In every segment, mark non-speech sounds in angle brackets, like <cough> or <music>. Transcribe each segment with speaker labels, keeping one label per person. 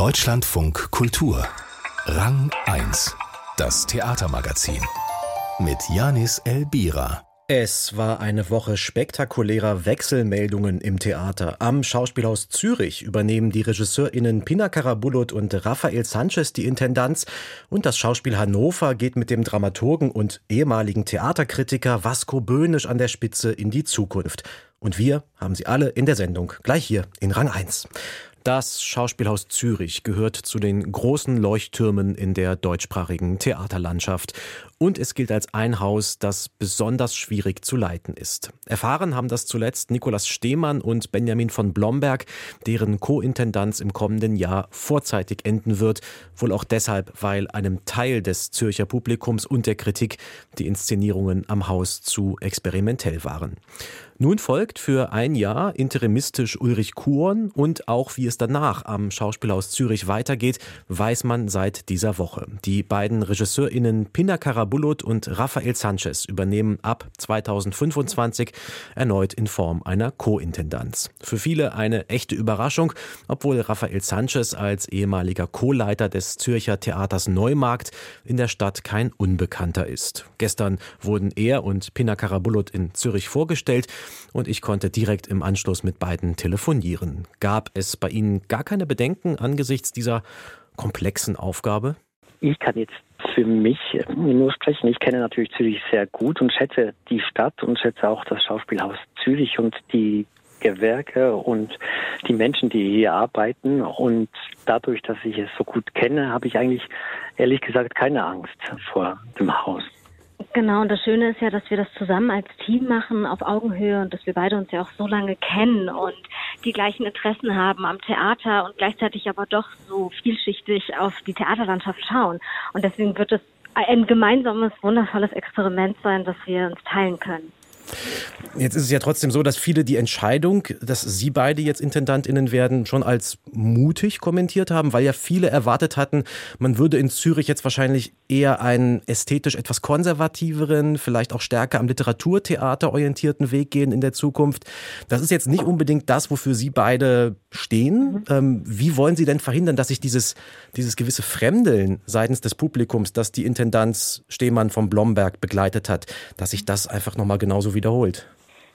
Speaker 1: Deutschlandfunk Kultur Rang 1 Das Theatermagazin mit Janis Elbira
Speaker 2: es war eine Woche spektakulärer Wechselmeldungen im Theater. Am Schauspielhaus Zürich übernehmen die RegisseurInnen Pina Karabulut und Rafael Sanchez die Intendanz und das Schauspiel Hannover geht mit dem Dramaturgen und ehemaligen Theaterkritiker Vasco Böhnisch an der Spitze in die Zukunft. Und wir haben sie alle in der Sendung, gleich hier in Rang 1. Das Schauspielhaus Zürich gehört zu den großen Leuchttürmen in der deutschsprachigen Theaterlandschaft und es gilt als ein Haus, das besonders schwierig zu leiten ist. Erfahren haben das zuletzt Nikolaus Stehmann und Benjamin von Blomberg, deren Co-Intendanz im kommenden Jahr vorzeitig enden wird, wohl auch deshalb, weil einem Teil des Zürcher Publikums und der Kritik die Inszenierungen am Haus zu experimentell waren. Nun folgt für ein Jahr interimistisch Ulrich Kuhn und auch wie es danach am Schauspielhaus Zürich weitergeht, weiß man seit dieser Woche. Die beiden RegisseurInnen Pina Karabulut und Rafael Sanchez übernehmen ab 2025 erneut in Form einer Co-Intendanz. Für viele eine echte Überraschung, obwohl Rafael Sanchez als ehemaliger Co-Leiter des Zürcher Theaters Neumarkt in der Stadt kein Unbekannter ist. Gestern wurden er und Pina Karabulut in Zürich vorgestellt und ich konnte direkt im Anschluss mit beiden telefonieren. Gab es bei Ihnen gar keine Bedenken angesichts dieser komplexen Aufgabe?
Speaker 3: Ich kann jetzt für mich nur sprechen. Ich kenne natürlich Zürich sehr gut und schätze die Stadt und schätze auch das Schauspielhaus Zürich und die Gewerke und die Menschen, die hier arbeiten. Und dadurch, dass ich es so gut kenne, habe ich eigentlich ehrlich gesagt keine Angst vor dem Haus.
Speaker 4: Genau, und das Schöne ist ja, dass wir das zusammen als Team machen, auf Augenhöhe und dass wir beide uns ja auch so lange kennen und die gleichen Interessen haben am Theater und gleichzeitig aber doch so vielschichtig auf die Theaterlandschaft schauen. Und deswegen wird es ein gemeinsames, wundervolles Experiment sein, das wir uns teilen können.
Speaker 2: Jetzt ist es ja trotzdem so, dass viele die Entscheidung, dass Sie beide jetzt Intendantinnen werden, schon als mutig kommentiert haben, weil ja viele erwartet hatten, man würde in Zürich jetzt wahrscheinlich eher einen ästhetisch etwas konservativeren, vielleicht auch stärker am Literaturtheater orientierten Weg gehen in der Zukunft. Das ist jetzt nicht unbedingt das, wofür Sie beide stehen. Mhm. Ähm, wie wollen Sie denn verhindern, dass sich dieses, dieses gewisse Fremdeln seitens des Publikums, das die Intendanz Stehmann vom Blomberg begleitet hat, dass sich das einfach nochmal genauso wiederholt?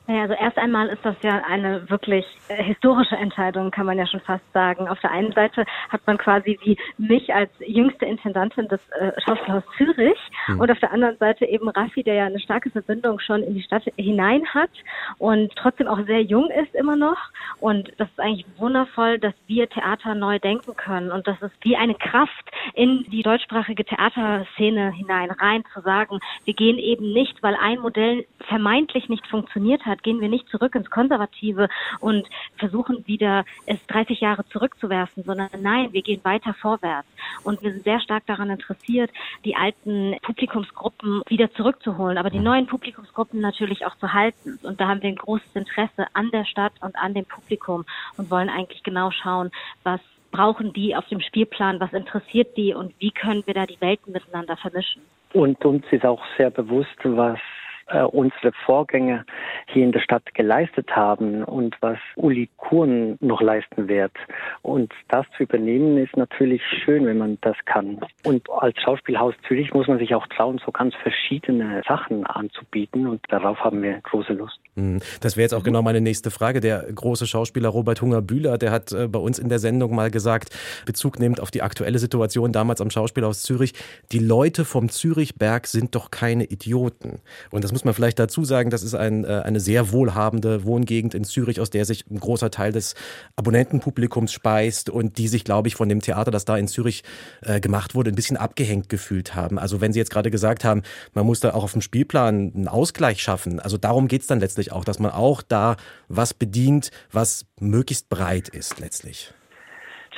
Speaker 4: Naja, also erst einmal ist das ja eine wirklich äh, historische Entscheidung, kann man ja schon fast sagen. Auf der einen Seite hat man quasi wie mich als jüngste Intendantin des äh, Schauspielhaus Zürich mhm. und auf der anderen Seite eben Raffi, der ja eine starke Verbindung schon in die Stadt hinein hat und trotzdem auch sehr jung ist immer noch. Und das ist eigentlich wundervoll, dass wir Theater neu denken können und das ist wie eine Kraft in die deutschsprachige Theaterszene hinein rein zu sagen, wir gehen eben nicht, weil ein Modell vermeintlich nicht funktioniert hat, hat, gehen wir nicht zurück ins Konservative und versuchen wieder es 30 Jahre zurückzuwerfen, sondern nein, wir gehen weiter vorwärts. Und wir sind sehr stark daran interessiert, die alten Publikumsgruppen wieder zurückzuholen, aber die neuen Publikumsgruppen natürlich auch zu halten. Und da haben wir ein großes Interesse an der Stadt und an dem Publikum und wollen eigentlich genau schauen, was brauchen die auf dem Spielplan, was interessiert die und wie können wir da die Welten miteinander vermischen.
Speaker 3: Und uns ist auch sehr bewusst, was äh, unsere Vorgänger hier in der Stadt geleistet haben und was Uli Kuhn noch leisten wird. Und das zu übernehmen ist natürlich schön, wenn man das kann. Und als Schauspielhaus Zürich muss man sich auch trauen, so ganz verschiedene Sachen anzubieten und darauf haben wir große Lust.
Speaker 2: Hm, das wäre jetzt auch genau meine nächste Frage. Der große Schauspieler Robert Hunger-Bühler, der hat äh, bei uns in der Sendung mal gesagt, Bezug nehmend auf die aktuelle Situation damals am Schauspielhaus Zürich, die Leute vom Zürichberg sind doch keine Idioten. Und das muss man vielleicht dazu sagen, das ist ein, äh, eine sehr wohlhabende Wohngegend in Zürich, aus der sich ein großer Teil des Abonnentenpublikums speist und die sich, glaube ich, von dem Theater, das da in Zürich äh, gemacht wurde, ein bisschen abgehängt gefühlt haben. Also wenn Sie jetzt gerade gesagt haben, man muss da auch auf dem Spielplan einen Ausgleich schaffen, also darum geht es dann letztlich auch, dass man auch da was bedient, was möglichst breit ist letztlich.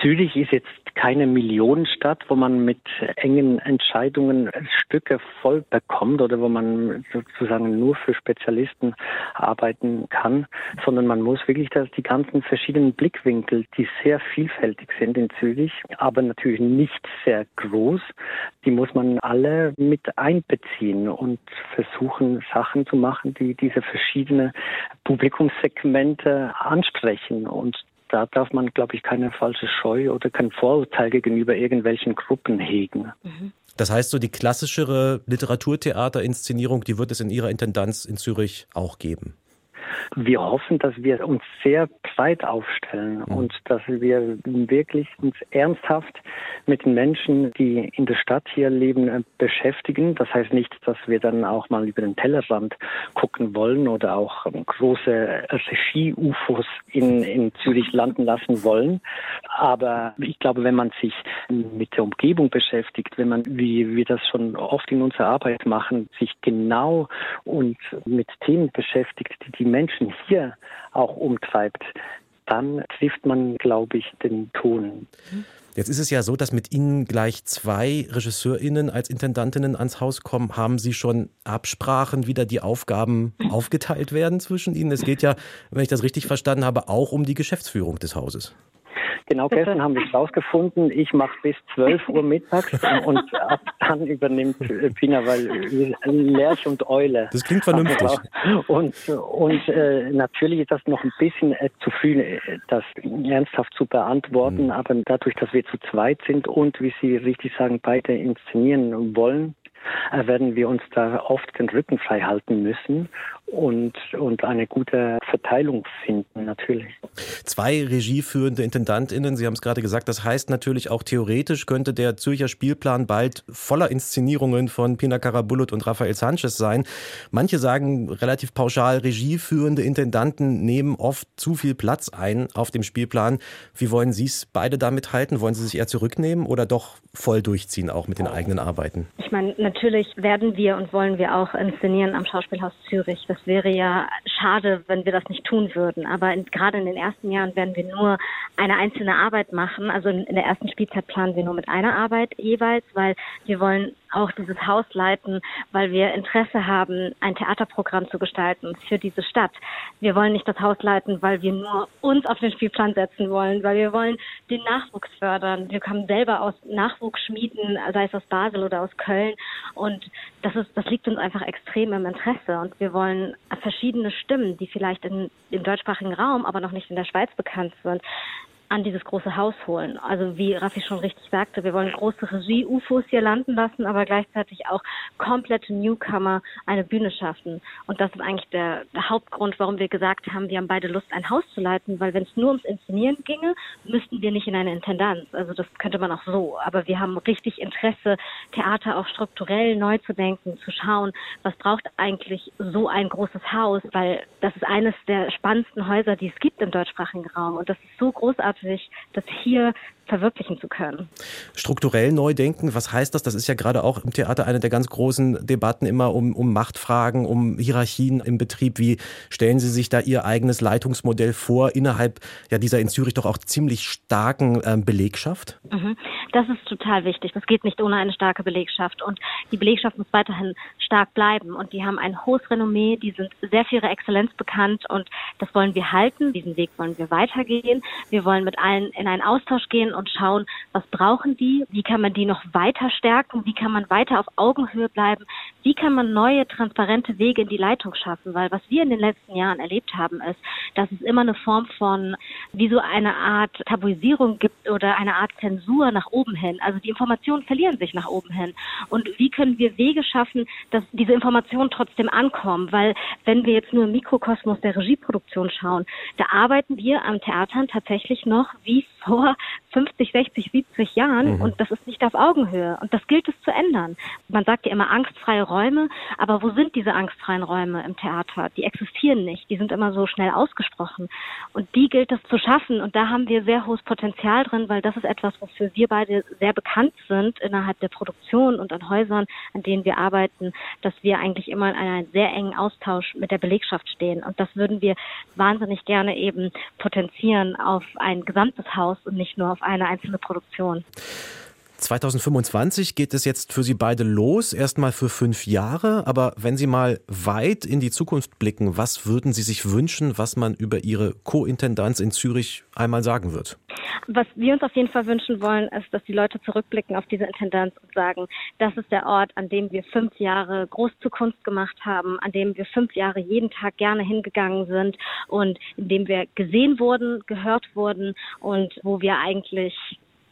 Speaker 3: Zürich ist jetzt keine Millionenstadt, wo man mit engen Entscheidungen Stücke voll bekommt oder wo man sozusagen nur für Spezialisten arbeiten kann, sondern man muss wirklich dass die ganzen verschiedenen Blickwinkel, die sehr vielfältig sind in Zürich, aber natürlich nicht sehr groß, die muss man alle mit einbeziehen und versuchen, Sachen zu machen, die diese verschiedenen Publikumssegmente ansprechen. Und da darf man, glaube ich, keine falsche Scheu oder kein Vorurteil gegenüber irgendwelchen Gruppen hegen.
Speaker 2: Mhm. Das heißt, so die klassischere Literaturtheaterinszenierung, die wird es in Ihrer Intendanz in Zürich auch geben.
Speaker 3: Wir hoffen, dass wir uns sehr breit aufstellen mhm. und dass wir wirklich uns ernsthaft mit den Menschen, die in der Stadt hier leben, äh, beschäftigen. Das heißt nicht, dass wir dann auch mal über den Tellerrand gucken wollen oder auch ähm, große Regie-UFOs in, in Zürich landen lassen wollen. Aber ich glaube, wenn man sich mit der Umgebung beschäftigt, wenn man, wie wir das schon oft in unserer Arbeit machen, sich genau und mit Themen beschäftigt, die die Menschen hier auch umtreibt, dann trifft man, glaube ich, den Ton.
Speaker 2: Jetzt ist es ja so, dass mit Ihnen gleich zwei RegisseurInnen als Intendantinnen ans Haus kommen. Haben Sie schon Absprachen, wie da die Aufgaben <laughs> aufgeteilt werden zwischen Ihnen? Es geht ja, wenn ich das richtig verstanden habe, auch um die Geschäftsführung des Hauses.
Speaker 3: Genau, <laughs> gestern haben wir es rausgefunden. Ich mache bis 12 Uhr mittags und ab dann übernimmt Pina, weil Lerch und Eule.
Speaker 2: Das klingt vernünftig.
Speaker 3: Und, und äh, natürlich ist das noch ein bisschen äh, zu früh, äh, das ernsthaft zu beantworten, mhm. aber dadurch, dass wir zu zweit sind und, wie Sie richtig sagen, beide inszenieren wollen, äh, werden wir uns da oft den Rücken frei halten müssen und, und eine gute Verteilung finden, natürlich.
Speaker 2: Zwei regieführende IntendantInnen, Sie haben es gerade gesagt, das heißt natürlich auch theoretisch könnte der Zürcher Spielplan bald voller Inszenierungen von Pina Karabulut und Rafael Sanchez sein. Manche sagen relativ pauschal, regieführende Intendanten nehmen oft zu viel Platz ein auf dem Spielplan. Wie wollen Sie es beide damit halten? Wollen Sie sich eher zurücknehmen oder doch voll durchziehen, auch mit den eigenen Arbeiten?
Speaker 4: Ich meine, natürlich werden wir und wollen wir auch inszenieren am Schauspielhaus Zürich. Das das wäre ja schade, wenn wir das nicht tun würden. Aber in, gerade in den ersten Jahren werden wir nur eine einzelne Arbeit machen. Also in, in der ersten Spielzeit planen wir nur mit einer Arbeit jeweils, weil wir wollen auch dieses Haus leiten, weil wir Interesse haben, ein Theaterprogramm zu gestalten für diese Stadt. Wir wollen nicht das Haus leiten, weil wir nur uns auf den Spielplan setzen wollen, weil wir wollen den Nachwuchs fördern. Wir kommen selber aus Nachwuchsschmieden, sei es aus Basel oder aus Köln. Und das ist, das liegt uns einfach extrem im Interesse. Und wir wollen verschiedene Stimmen, die vielleicht in, im deutschsprachigen Raum, aber noch nicht in der Schweiz bekannt sind, an dieses große Haus holen. Also wie Raffi schon richtig sagte, wir wollen große Regie-UFOs hier landen lassen, aber gleichzeitig auch komplette Newcomer eine Bühne schaffen. Und das ist eigentlich der, der Hauptgrund, warum wir gesagt haben, wir haben beide Lust, ein Haus zu leiten, weil wenn es nur ums Inszenieren ginge, müssten wir nicht in eine Intendanz. Also das könnte man auch so. Aber wir haben richtig Interesse, Theater auch strukturell neu zu denken, zu schauen, was braucht eigentlich so ein großes Haus, weil das ist eines der spannendsten Häuser, die es gibt im deutschsprachigen Raum. Und das ist so großartig sich das hier verwirklichen zu können.
Speaker 2: Strukturell neu denken, was heißt das? Das ist ja gerade auch im Theater eine der ganz großen Debatten immer um, um Machtfragen, um Hierarchien im Betrieb. Wie stellen Sie sich da Ihr eigenes Leitungsmodell vor innerhalb ja dieser in Zürich doch auch ziemlich starken ähm, Belegschaft?
Speaker 4: Mhm. Das ist total wichtig. Das geht nicht ohne eine starke Belegschaft. Und die Belegschaft muss weiterhin stark bleiben. Und die haben ein hohes Renommee, die sind sehr für ihre Exzellenz bekannt und das wollen wir halten. Diesen Weg wollen wir weitergehen. Wir wollen mit allen in einen Austausch gehen und schauen, was brauchen die, wie kann man die noch weiter stärken, wie kann man weiter auf Augenhöhe bleiben, wie kann man neue transparente Wege in die Leitung schaffen, weil was wir in den letzten Jahren erlebt haben, ist, dass es immer eine Form von, wie so eine Art Tabuisierung gibt oder eine Art Zensur nach oben hin. Also die Informationen verlieren sich nach oben hin. Und wie können wir Wege schaffen, dass diese Informationen trotzdem ankommen? Weil wenn wir jetzt nur im Mikrokosmos der Regieproduktion schauen, da arbeiten wir am Theatern tatsächlich noch wie vor 50, 60, 70 Jahren mhm. und das ist nicht auf Augenhöhe und das gilt es zu ändern. Man sagt ja immer angstfreie Räume, aber wo sind diese angstfreien Räume im Theater? Die existieren nicht, die sind immer so schnell ausgesprochen und die gilt es zu schaffen und da haben wir sehr hohes Potenzial drin, weil das ist etwas, wofür wir beide sehr bekannt sind innerhalb der Produktion und an Häusern, an denen wir arbeiten, dass wir eigentlich immer in einem sehr engen Austausch mit der Belegschaft stehen und das würden wir wahnsinnig gerne eben potenzieren auf ein gesamtes Haus und nicht nur auf eine einzelne Produktion.
Speaker 2: 2025 geht es jetzt für Sie beide los, erstmal für fünf Jahre. Aber wenn Sie mal weit in die Zukunft blicken, was würden Sie sich wünschen, was man über Ihre Co-Intendanz in Zürich einmal sagen wird?
Speaker 4: Was wir uns auf jeden Fall wünschen wollen, ist, dass die Leute zurückblicken auf diese Intendanz und sagen, das ist der Ort, an dem wir fünf Jahre groß zu Kunst gemacht haben, an dem wir fünf Jahre jeden Tag gerne hingegangen sind und in dem wir gesehen wurden, gehört wurden und wo wir eigentlich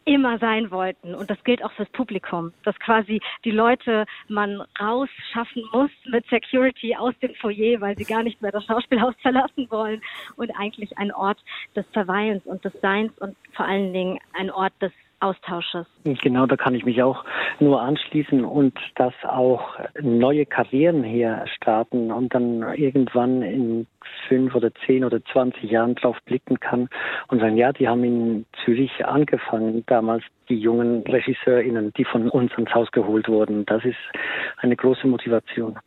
Speaker 4: immer sein wollten. Und das gilt auch fürs Publikum, dass quasi die Leute man rausschaffen muss mit Security aus dem Foyer, weil sie gar nicht mehr das Schauspielhaus <laughs> verlassen wollen und eigentlich ein Ort des Verweilens und des Seins und vor allen Dingen ein Ort des Austausches.
Speaker 3: Genau, da kann ich mich auch nur anschließen und dass auch neue Karrieren hier starten und dann irgendwann in fünf oder zehn oder zwanzig Jahren drauf blicken kann und sagen, ja, die haben in Zürich angefangen, damals die jungen RegisseurInnen, die von uns ins Haus geholt wurden. Das ist eine große Motivation.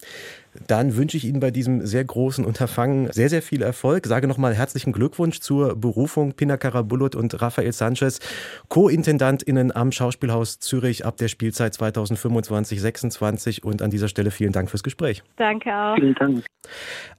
Speaker 2: Dann wünsche ich Ihnen bei diesem sehr großen Unterfangen sehr, sehr viel Erfolg. Sage nochmal herzlichen Glückwunsch zur Berufung Pina Karabulut und Rafael Sanchez, Co-IntendantInnen am Schauspielhaus Zürich ab der Spielzeit 2025-26. Und an dieser Stelle vielen Dank fürs Gespräch.
Speaker 4: Danke auch.
Speaker 3: Vielen Dank.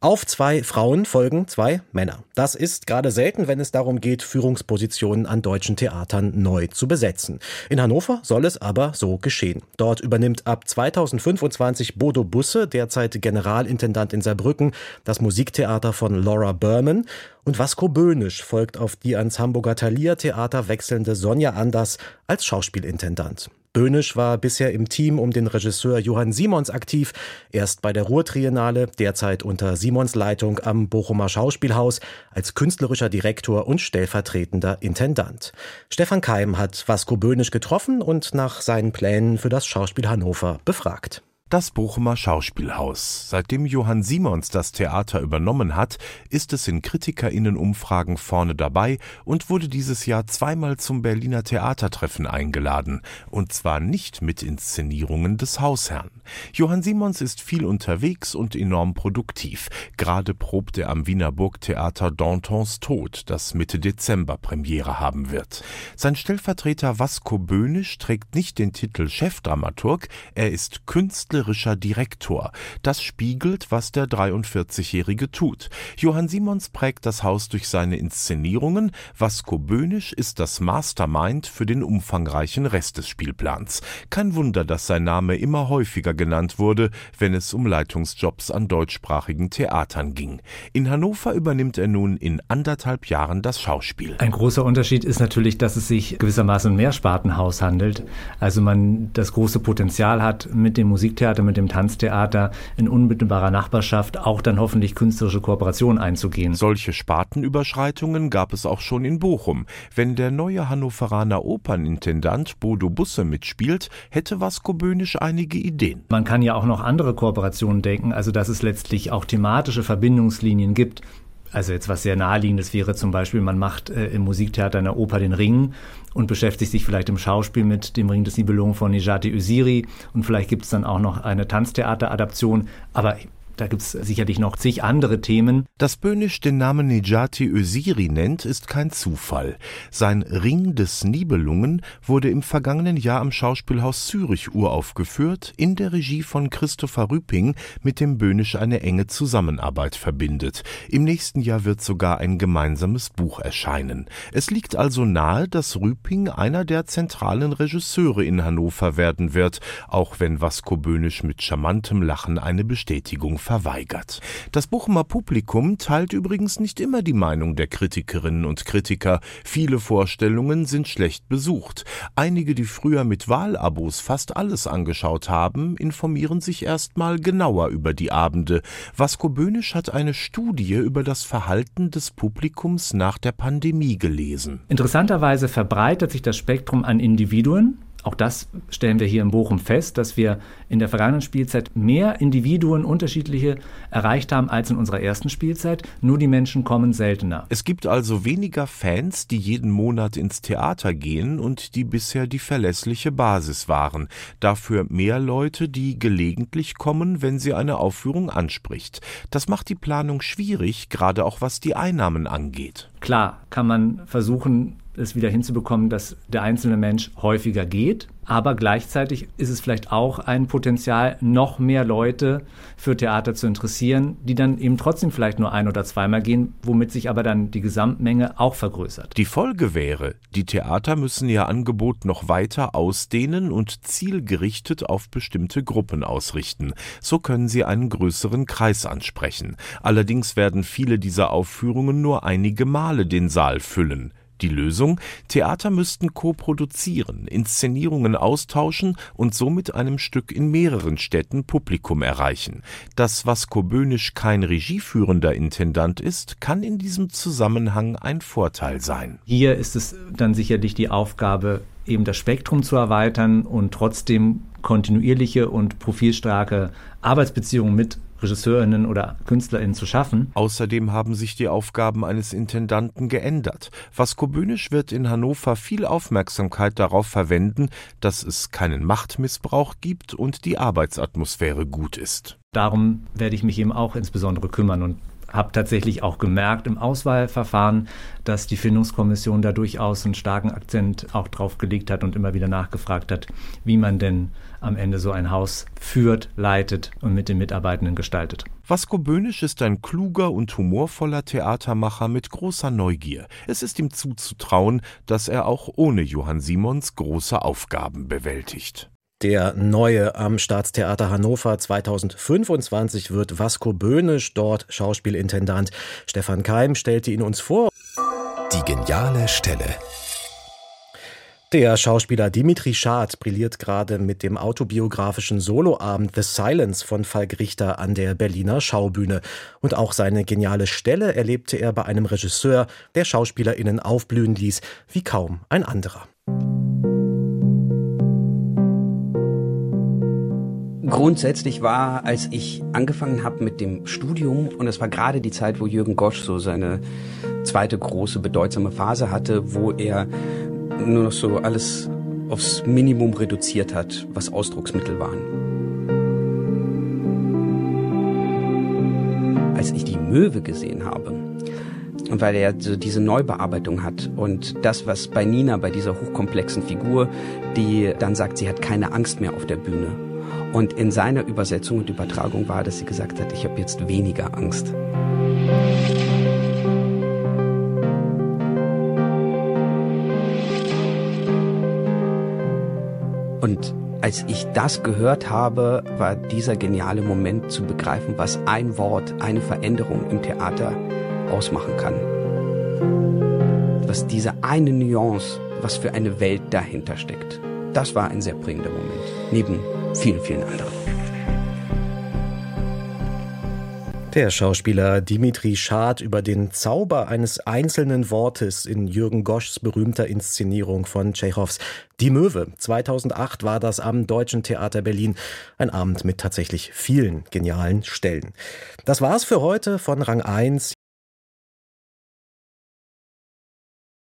Speaker 2: Auf zwei Frauen folgen zwei Männer. Das ist gerade selten, wenn es darum geht, Führungspositionen an deutschen Theatern neu zu besetzen. In Hannover soll es aber so geschehen. Dort übernimmt ab 2025 Bodo Busse, derzeit Generalintendant in Saarbrücken, das Musiktheater von Laura Berman. Und Vasco Böhnisch folgt auf die ans Hamburger Thalia Theater wechselnde Sonja Anders als Schauspielintendant. Böhnisch war bisher im Team um den Regisseur Johann Simons aktiv, erst bei der Ruhrtriennale, derzeit unter Simons Leitung am Bochumer Schauspielhaus als künstlerischer Direktor und stellvertretender Intendant. Stefan Keim hat Vasco Böhnisch getroffen und nach seinen Plänen für das Schauspiel Hannover befragt.
Speaker 5: Das Bochumer Schauspielhaus. Seitdem Johann Simons das Theater übernommen hat, ist es in KritikerInnen-Umfragen vorne dabei und wurde dieses Jahr zweimal zum Berliner Theatertreffen eingeladen. Und zwar nicht mit Inszenierungen des Hausherrn. Johann Simons ist viel unterwegs und enorm produktiv. Gerade probt er am Wiener Burgtheater Dantons Tod, das Mitte Dezember Premiere haben wird. Sein Stellvertreter Vasco Böhnisch trägt nicht den Titel Chefdramaturg, er ist Künstler künstlerischer Direktor. Das spiegelt, was der 43-Jährige tut. Johann Simons prägt das Haus durch seine Inszenierungen. Vasco Böhnisch ist das Mastermind für den umfangreichen Rest des Spielplans. Kein Wunder, dass sein Name immer häufiger genannt wurde, wenn es um Leitungsjobs an deutschsprachigen Theatern ging. In Hannover übernimmt er nun in anderthalb Jahren das Schauspiel.
Speaker 6: Ein großer Unterschied ist natürlich, dass es sich gewissermaßen um Mehrspartenhaus handelt. Also man das große Potenzial hat, mit dem Musiktheater Musiktheater, mit dem Tanztheater in unmittelbarer Nachbarschaft auch dann hoffentlich künstlerische Kooperationen einzugehen.
Speaker 5: Solche Spartenüberschreitungen gab es auch schon in Bochum. Wenn der neue Hannoveraner Opernintendant Bodo Busse mitspielt, hätte Vasco Böhnisch einige Ideen.
Speaker 6: Man kann ja auch noch andere Kooperationen denken, also dass es letztlich auch thematische Verbindungslinien gibt. Also jetzt was sehr naheliegendes wäre zum Beispiel, man macht äh, im Musiktheater einer Oper den Ring und beschäftigt sich vielleicht im Schauspiel mit dem Ring des Nibelungen von Nijati Usiri und vielleicht gibt es dann auch noch eine Tanztheateradaption. Aber da gibt es sicherlich noch zig andere Themen.
Speaker 5: Dass Böhnisch den Namen Nejati Öziri nennt, ist kein Zufall. Sein Ring des Nibelungen wurde im vergangenen Jahr am Schauspielhaus Zürich uraufgeführt, in der Regie von Christopher Rüping, mit dem Böhnisch eine enge Zusammenarbeit verbindet. Im nächsten Jahr wird sogar ein gemeinsames Buch erscheinen. Es liegt also nahe, dass Rüping einer der zentralen Regisseure in Hannover werden wird, auch wenn Vasco Böhnisch mit charmantem Lachen eine Bestätigung verweigert. Das Bochumer Publikum teilt übrigens nicht immer die Meinung der Kritikerinnen und Kritiker. Viele Vorstellungen sind schlecht besucht. Einige, die früher mit Wahlabos fast alles angeschaut haben, informieren sich erstmal genauer über die Abende. Vasco Böhnisch hat eine Studie über das Verhalten des Publikums nach der Pandemie gelesen.
Speaker 6: Interessanterweise verbreitert sich das Spektrum an Individuen, auch das stellen wir hier in Bochum fest, dass wir in der vergangenen Spielzeit mehr Individuen unterschiedliche erreicht haben als in unserer ersten Spielzeit. Nur die Menschen kommen seltener.
Speaker 5: Es gibt also weniger Fans, die jeden Monat ins Theater gehen und die bisher die verlässliche Basis waren. Dafür mehr Leute, die gelegentlich kommen, wenn sie eine Aufführung anspricht. Das macht die Planung schwierig, gerade auch was die Einnahmen angeht.
Speaker 6: Klar kann man versuchen, es wieder hinzubekommen, dass der einzelne Mensch häufiger geht. Aber gleichzeitig ist es vielleicht auch ein Potenzial, noch mehr Leute für Theater zu interessieren, die dann eben trotzdem vielleicht nur ein- oder zweimal gehen, womit sich aber dann die Gesamtmenge auch vergrößert.
Speaker 5: Die Folge wäre, die Theater müssen ihr Angebot noch weiter ausdehnen und zielgerichtet auf bestimmte Gruppen ausrichten. So können sie einen größeren Kreis ansprechen. Allerdings werden viele dieser Aufführungen nur einige Male den Saal füllen. Die Lösung? Theater müssten co-produzieren, Inszenierungen austauschen und so mit einem Stück in mehreren Städten Publikum erreichen. Dass Vasco Böhnisch kein regieführender Intendant ist, kann in diesem Zusammenhang ein Vorteil sein.
Speaker 6: Hier ist es dann sicherlich die Aufgabe, eben das Spektrum zu erweitern und trotzdem kontinuierliche und profilstarke Arbeitsbeziehungen mit Regisseurinnen oder Künstlerinnen zu schaffen.
Speaker 5: Außerdem haben sich die Aufgaben eines Intendanten geändert. Vasco Böhnisch wird in Hannover viel Aufmerksamkeit darauf verwenden, dass es keinen Machtmissbrauch gibt und die Arbeitsatmosphäre gut ist.
Speaker 6: Darum werde ich mich eben auch insbesondere kümmern und habe tatsächlich auch gemerkt im Auswahlverfahren, dass die Findungskommission da durchaus einen starken Akzent auch drauf gelegt hat und immer wieder nachgefragt hat, wie man denn am Ende so ein Haus führt, leitet und mit den Mitarbeitenden gestaltet.
Speaker 5: Vasco Böhnisch ist ein kluger und humorvoller Theatermacher mit großer Neugier. Es ist ihm zuzutrauen, dass er auch ohne Johann Simons große Aufgaben bewältigt.
Speaker 2: Der neue am Staatstheater Hannover 2025 wird Vasco Böhnisch, dort Schauspielintendant. Stefan Keim stellte ihn uns vor.
Speaker 1: Die geniale Stelle.
Speaker 2: Der Schauspieler Dimitri Schad brilliert gerade mit dem autobiografischen Soloabend The Silence von Falk Richter an der Berliner Schaubühne. Und auch seine geniale Stelle erlebte er bei einem Regisseur, der SchauspielerInnen aufblühen ließ, wie kaum ein anderer.
Speaker 7: Grundsätzlich war, als ich angefangen habe mit dem Studium, und es war gerade die Zeit, wo Jürgen Gosch so seine zweite große bedeutsame Phase hatte, wo er nur noch so alles aufs Minimum reduziert hat, was Ausdrucksmittel waren. Als ich die Möwe gesehen habe, und weil er so diese Neubearbeitung hat und das, was bei Nina, bei dieser hochkomplexen Figur, die dann sagt, sie hat keine Angst mehr auf der Bühne. Und in seiner Übersetzung und Übertragung war, dass sie gesagt hat, ich habe jetzt weniger Angst. Und als ich das gehört habe, war dieser geniale Moment zu begreifen, was ein Wort, eine Veränderung im Theater ausmachen kann. Was diese eine Nuance, was für eine Welt dahinter steckt. Das war ein sehr prägender Moment. Neben vielen, vielen anderen.
Speaker 2: Der Schauspieler Dimitri Schad über den Zauber eines einzelnen Wortes in Jürgen Goschs berühmter Inszenierung von Tschechows Die Möwe. 2008 war das am Deutschen Theater Berlin. Ein Abend mit tatsächlich vielen genialen Stellen. Das war's für heute von Rang 1.